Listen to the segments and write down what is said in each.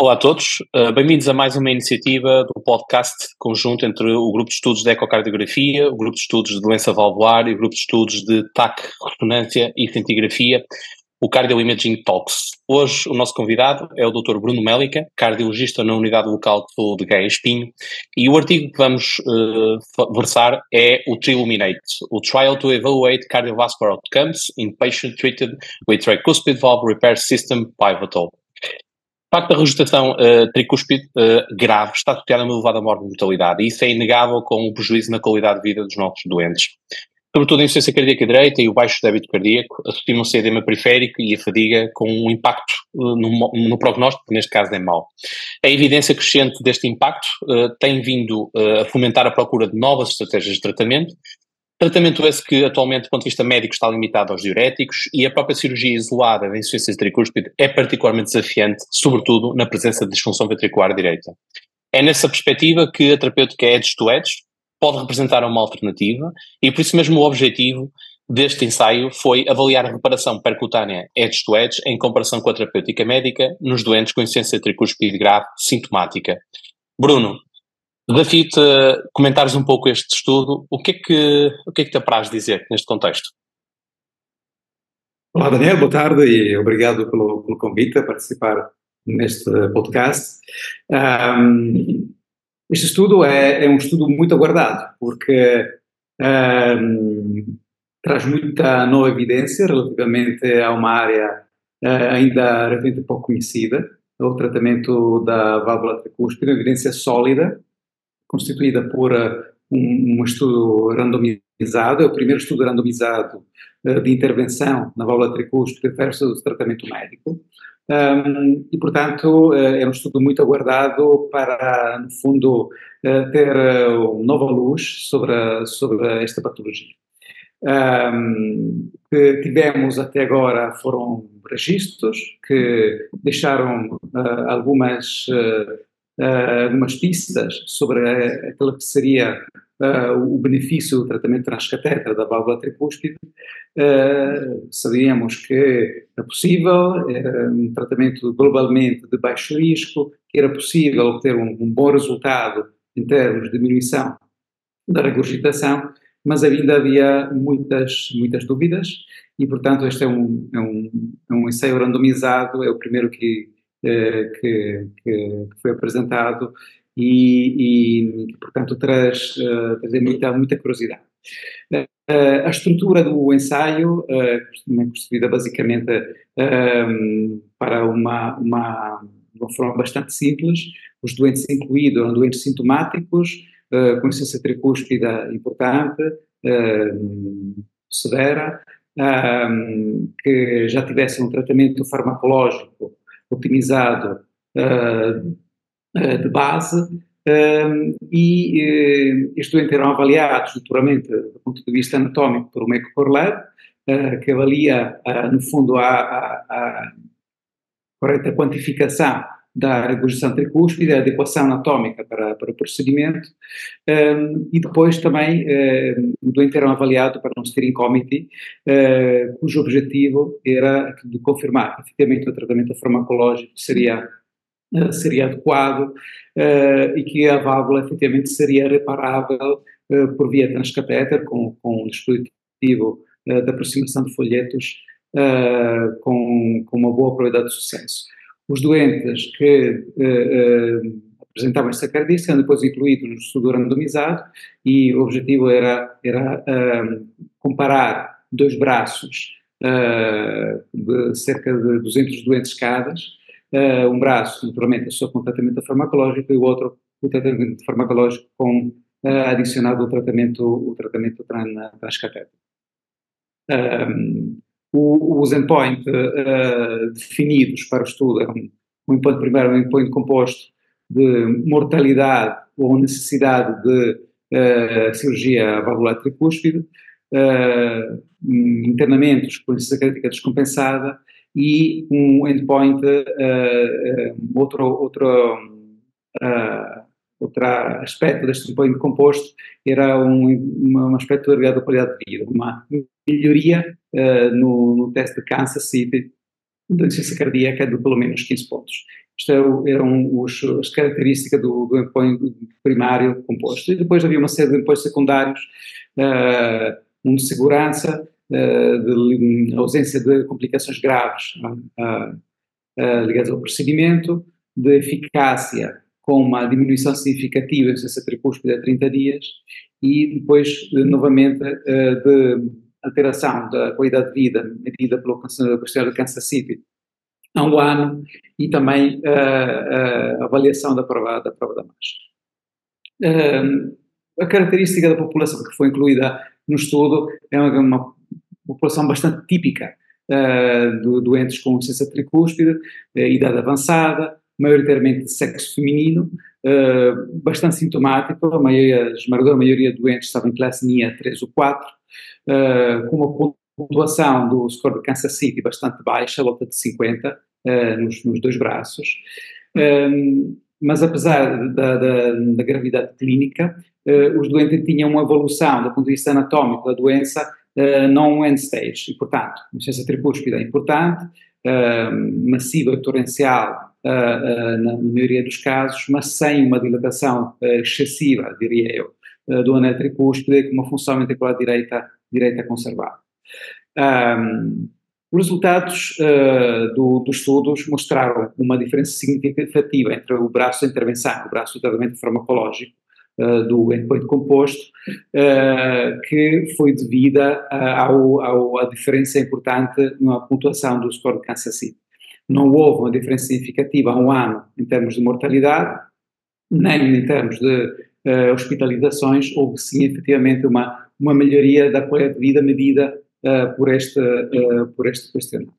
Olá a todos, uh, bem-vindos a mais uma iniciativa do podcast conjunto entre o Grupo de Estudos de Ecocardiografia, o Grupo de Estudos de Doença Valvular e o Grupo de Estudos de TAC, Ressonância e Cintigrafia, o Cardio Imaging Talks. Hoje o nosso convidado é o Dr. Bruno Mélica, cardiologista na Unidade Local de Gaia Espinho, e o artigo que vamos uh, versar é o TRILUMINATE, o Trial to Evaluate Cardiovascular Outcomes in Patient Treated with Tricuspid Valve Repair System Pivotal facto da regurgitação uh, tricúspide uh, grave está associada a uma elevada mortalidade e isso é inegável com o prejuízo na qualidade de vida dos nossos doentes. Sobretudo a insuficiência cardíaca direita e o baixo débito cardíaco associam-se a edema periférico e a fadiga com um impacto uh, no, no, prognóstico, que neste caso é mau. A evidência crescente deste impacto uh, tem vindo a fomentar a procura de novas estratégias de tratamento, Tratamento esse que atualmente, do ponto de vista médico, está limitado aos diuréticos e a própria cirurgia isolada da insuficiência tricúspide é particularmente desafiante, sobretudo na presença de disfunção ventricular direita. É nessa perspectiva que a terapêutica edge to edge pode representar uma alternativa e por isso mesmo o objetivo deste ensaio foi avaliar a reparação percutânea edge to edge em comparação com a terapêutica médica nos doentes com insuficiência tricúspide grave sintomática. Bruno, Desafio-te a comentares um pouco este estudo. O que é que, o que, é que te apraz dizer neste contexto? Olá, Daniel, boa tarde e obrigado pelo, pelo convite a participar neste podcast. Um, este estudo é, é, um estudo muito aguardado, porque um, traz muita nova evidência relativamente a uma área uh, ainda relativamente pouco conhecida, o tratamento da válvula tricúspide, evidência sólida, constituída por uh, um, um, estudo randomizado, é o primeiro estudo randomizado uh, de intervenção na válvula tricúspide versus tratamento médico. Um, e, portanto, uh, é um estudo muito aguardado para, no fundo, ter uh, nova luz sobre, sobre esta patologia. Um, que tivemos até agora foram registros que deixaram uh, algumas uh, uh, algumas pistas sobre aquilo que seria uh, o benefício do tratamento transcatéter da válvula tricúspide. Uh, sabíamos que era possível, era um tratamento globalmente de baixo risco, que era possível obter um, um bom resultado em termos de diminuição da regurgitação, mas ainda havia muitas, muitas dúvidas e, portanto, este é um, é um, é um ensaio randomizado, é o primeiro que eh, que, que, foi apresentado e, e portanto, traz, uh, traz muita, muita curiosidade. Uh, a estrutura do ensaio uh, é construída basicamente uh, para uma, uma, uma forma bastante simples. Os doentes incluídos eram doentes sintomáticos, uh, com insuficiência tricúspida importante, severa, que já tivessem um tratamento farmacológico otimizado uh, uh, de base uh, e estes doentes eram avaliados futuramente do ponto de vista anatómico por uma EcoCorLab, que avalia, no fundo, a, a, a correta quantificação da regurgitação tricúspide, a adequação anatómica para, para o procedimento, um, e depois também um, o doente era avaliado para um steering committee, uh, cujo objetivo era de confirmar que efetivamente o tratamento farmacológico seria uh, seria adequado uh, e que a válvula efetivamente seria reparável por via transcatéter com, com um dispositivo de aproximação de folhetos com, com uma boa probabilidade de sucesso. Os doentes que uh, uh, apresentavam esta característica eram depois incluídos no estudo randomizado e o objetivo era, era uh, comparar dois braços de cerca de 200 doentes cada, um braço, naturalmente, só com tratamento farmacológico e o outro o tratamento farmacológico com adicionado o tratamento, o tratamento transcatéter. Um, o, os endpoints uh, definidos para o estudo é um, endpoint primeiro, um endpoint composto de mortalidade ou necessidade de uh, cirurgia valvular tricúspide, uh, com insuficiência crítica descompensada e um endpoint, outro, outro outro aspecto deste endpoint composto era um, um aspecto ligado à qualidade de vida, uma melhoria uh, no, no teste de Kansas City da insuficiência cardíaca de pelo menos 15 pontos. Isto eram, eram os, as características do, do endpoint primário composto. E depois havia uma série de endpoints secundários, uh, um de segurança, uh, de ausência de complicações graves ligadas ao procedimento, de eficácia com uma diminuição significativa em ciência tricúspide a 30 dias e depois, novamente, de alteração da qualidade de vida medida pelo questionário de Kansas City há um ano e também uh, a avaliação da prova da, prova da marcha. Uh, a característica da população que foi incluída no estudo é uma população bastante típica de doentes com ciência tricúspide, idade avançada, maioritariamente de sexo feminino, bastante sintomático, a maioria, a esmagadora maioria de doentes estavam em classe NIA 3 ou 4, com uma pontuação do score de Kansas City bastante baixa, a volta de 50, uh, eh, nos, nos, dois braços. Um, ehm, mas apesar da, da, da gravidade clínica, uh, os doentes tinham uma evolução do ponto de vista anatómico da doença uh, não end stage, e portanto, uma ciência tricúspide é importante, uh, massiva torrencial na, na, maioria dos casos, mas sem uma dilatação excessiva, diria eu, do anel tricúspide, com uma função ventricular direita, direita conservada. Um, os resultados uh, do, dos estudos mostraram uma diferença significativa entre o braço de intervenção, o braço de tratamento farmacológico uh, do endpoint composto, uh, que foi devida à diferença importante na pontuação do score de Kansas City. Não houve uma diferença significativa há um ano em termos de mortalidade, nem em termos de hospitalizações, houve sim efetivamente uma, uma melhoria da qualidade de vida medida uh, por, este, uh, por este questionário.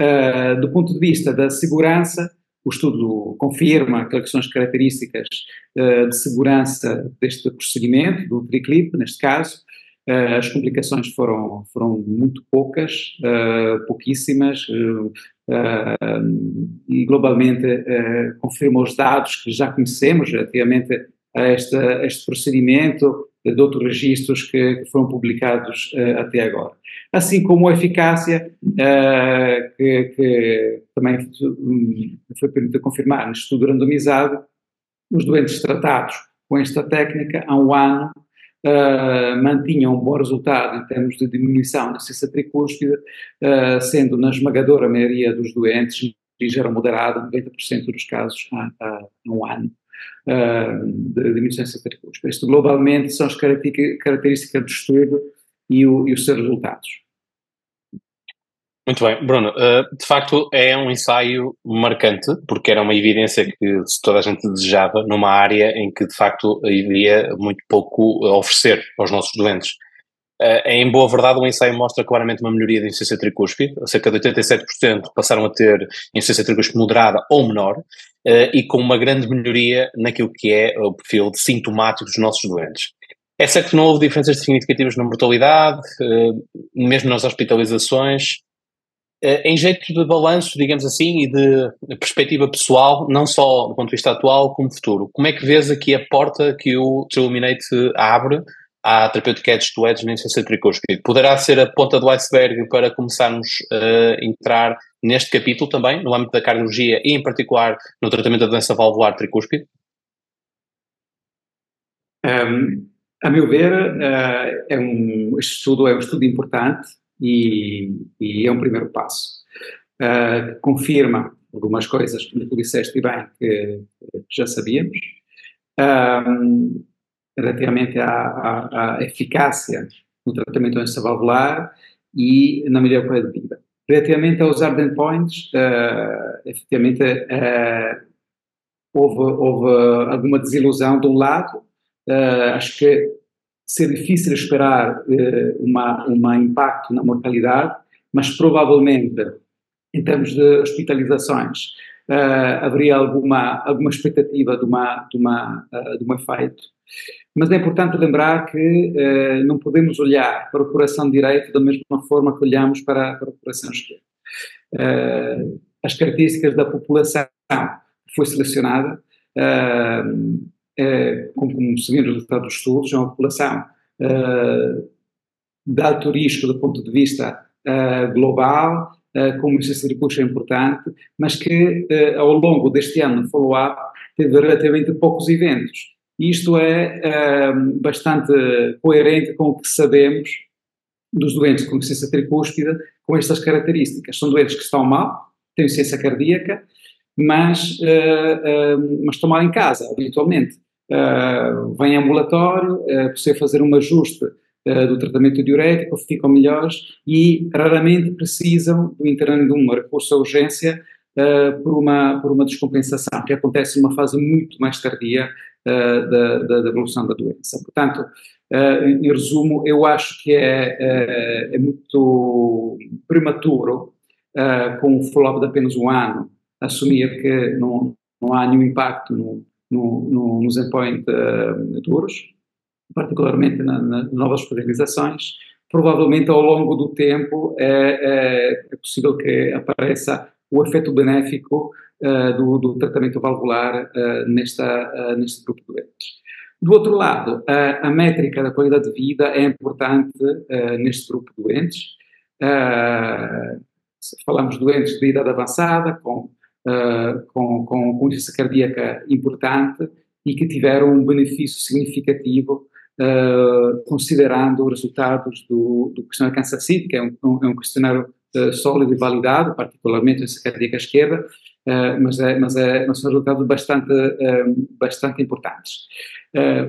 Uh, do ponto de vista da segurança, o estudo confirma aquelas que são as características de segurança deste procedimento, do triclip, neste caso. As complicações foram, foram muito poucas, pouquíssimas, e globalmente confirma os dados que já conhecemos relativamente a, este procedimento, de outros registros que, foram publicados uh, até agora. Assim como a eficácia, uh, que, que, também foi permitido confirmar no estudo randomizado, os doentes tratados com esta técnica há um ano uh, mantinham um bom resultado em termos de diminuição da ciência tricúspide, sendo na esmagadora maioria dos doentes ligeira moderada, 90% dos casos há, um ano uh, de diminuição de Isto globalmente são as características do estudo e, o, e os seus resultados. Muito bem, Bruno, uh, de facto é um ensaio marcante, porque era uma evidência que toda a gente desejava numa área em que de facto havia muito pouco a oferecer aos nossos doentes. Uh, em boa verdade, o ensaio mostra claramente uma melhoria da insuficiência tricúspide, cerca de 87% passaram a ter insuficiência tricúspide moderada ou menor, uh, e com uma grande melhoria naquilo que é o perfil sintomático dos nossos doentes. É certo que não houve diferenças significativas na mortalidade, mesmo nas hospitalizações. Em jeito de balanço, digamos assim, e de perspectiva pessoal, não só do ponto de vista atual, como futuro, como é que vês aqui a porta que o Triluminate abre à terapêutica Edge to Edge na insuficiência tricúspide. Poderá ser a ponta do iceberg para começarmos a entrar neste capítulo também, no âmbito da cardiologia e em particular no tratamento da doença valvular tricúspide? Um, a meu ver, uh, é um, estudo é um estudo importante e, e é um primeiro passo. Uh, confirma algumas coisas, como tu disseste bem, que, que já sabíamos. Um, relativamente à, à, à eficácia no tratamento da doença valvular e na melhor qualidade de vida. Relativamente aos hard endpoints, uh, efetivamente uh, houve, houve, alguma desilusão de um lado, uh, acho que ser difícil esperar uh, uma, uma impacto na mortalidade, mas provavelmente em termos de hospitalizações uh, haveria alguma, alguma expectativa de, uma, de, uma, uh, de um efeito. Mas é importante lembrar que uh, não podemos olhar para o coração direito da mesma forma que olhamos para, para o coração esquerdo. as características da população que foi selecionada, como, como se viu no resultado dos estudos, é uma população de alto risco do ponto de vista global, uh, como insuficiência tripústica é importante, mas que uh, ao longo deste ano, no follow-up, teve relativamente poucos eventos. Isto é uh, bastante coerente com o que sabemos dos doentes com insuficiência tricúspide com estas características. São doentes que estão mal, têm insuficiência cardíaca, mas, mas estão mal em casa, habitualmente. Uh, vem ambulatório, uh, precisa fazer um ajuste uh, do tratamento diurético, ficam melhores e raramente precisam do internamento de um recurso à urgência uh, por, uma, por uma descompensação, que acontece numa fase muito mais tardia da, da, da, evolução da doença. Portanto, em resumo, eu acho que é, é, é muito prematuro, com um follow-up de apenas um ano, assumir que não, não há nenhum impacto no no, no, nos endpoint uh, duros, particularmente na, nas novas hospitalizações. Provavelmente ao longo do tempo é, é, é possível que apareça o efeito benéfico uh, do, do, tratamento valvular uh, nesta, neste grupo de doentes. Do outro lado, a, a, métrica da qualidade de vida é importante neste grupo de doentes. falamos de doentes de idade avançada, com uh, com, com, insuficiência cardíaca importante e que tiveram um benefício significativo uh, considerando os resultados do, do questionário Kansas City, que é um, um, é um questionário uh, sólido e validado, particularmente insuficiência cardíaca esquerda, uh, mas, é, mas, é, mas são resultados bastante, bastante importantes.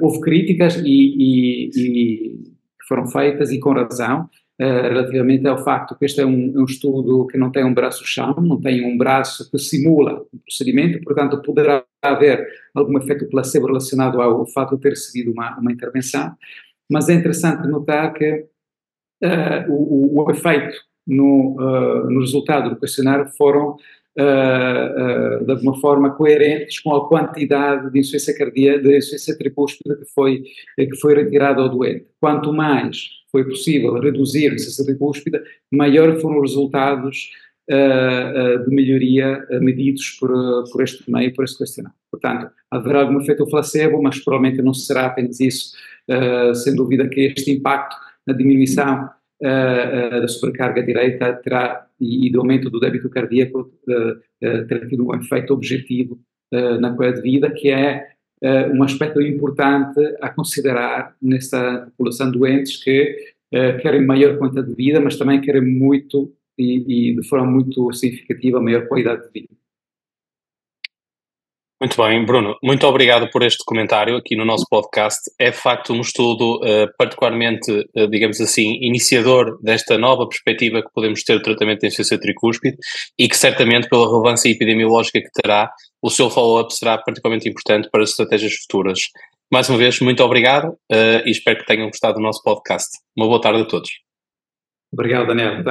houve críticas e, e, e foram feitas e com razão, relativamente ao facto que este é um, um, estudo que não tem um braço-chão, não tem um braço que simula o procedimento, portanto poderá haver algum efeito placebo relacionado ao fato de ter recebido uma, uma intervenção, mas é interessante notar que uh, o, o, efeito no, uh, no resultado do questionário foram Uh, uh, de alguma forma coerentes com a quantidade de insuficiência cardíaca, de insuficiência tripúspide que foi, que foi retirada ao doente. Quanto mais foi possível reduzir a insuficiência tripúspide, maior foram os resultados uh, de melhoria medidos por, por este meio, por este questionário. Portanto, haverá algum efeito placebo, mas provavelmente não será apenas isso, sem dúvida que este impacto na diminuição da sobrecarga direita terá e, do aumento do débito cardíaco terá tido um efeito objetivo na qualidade de vida, que é um aspecto importante a considerar nesta população de doentes que querem maior quantidade de vida, mas também querem muito e, e de forma muito significativa maior qualidade de vida. Muito bem, Bruno, muito obrigado por este comentário aqui no nosso podcast. É de facto um estudo uh, particularmente, uh, digamos assim, iniciador desta nova perspectiva que podemos ter do tratamento de insuficiência tricúspide e que certamente pela relevância epidemiológica que terá, o seu follow-up será particularmente importante para as estratégias futuras. Mais uma vez, muito obrigado uh, e espero que tenham gostado do nosso podcast. Uma boa tarde a todos. Obrigado, Daniel.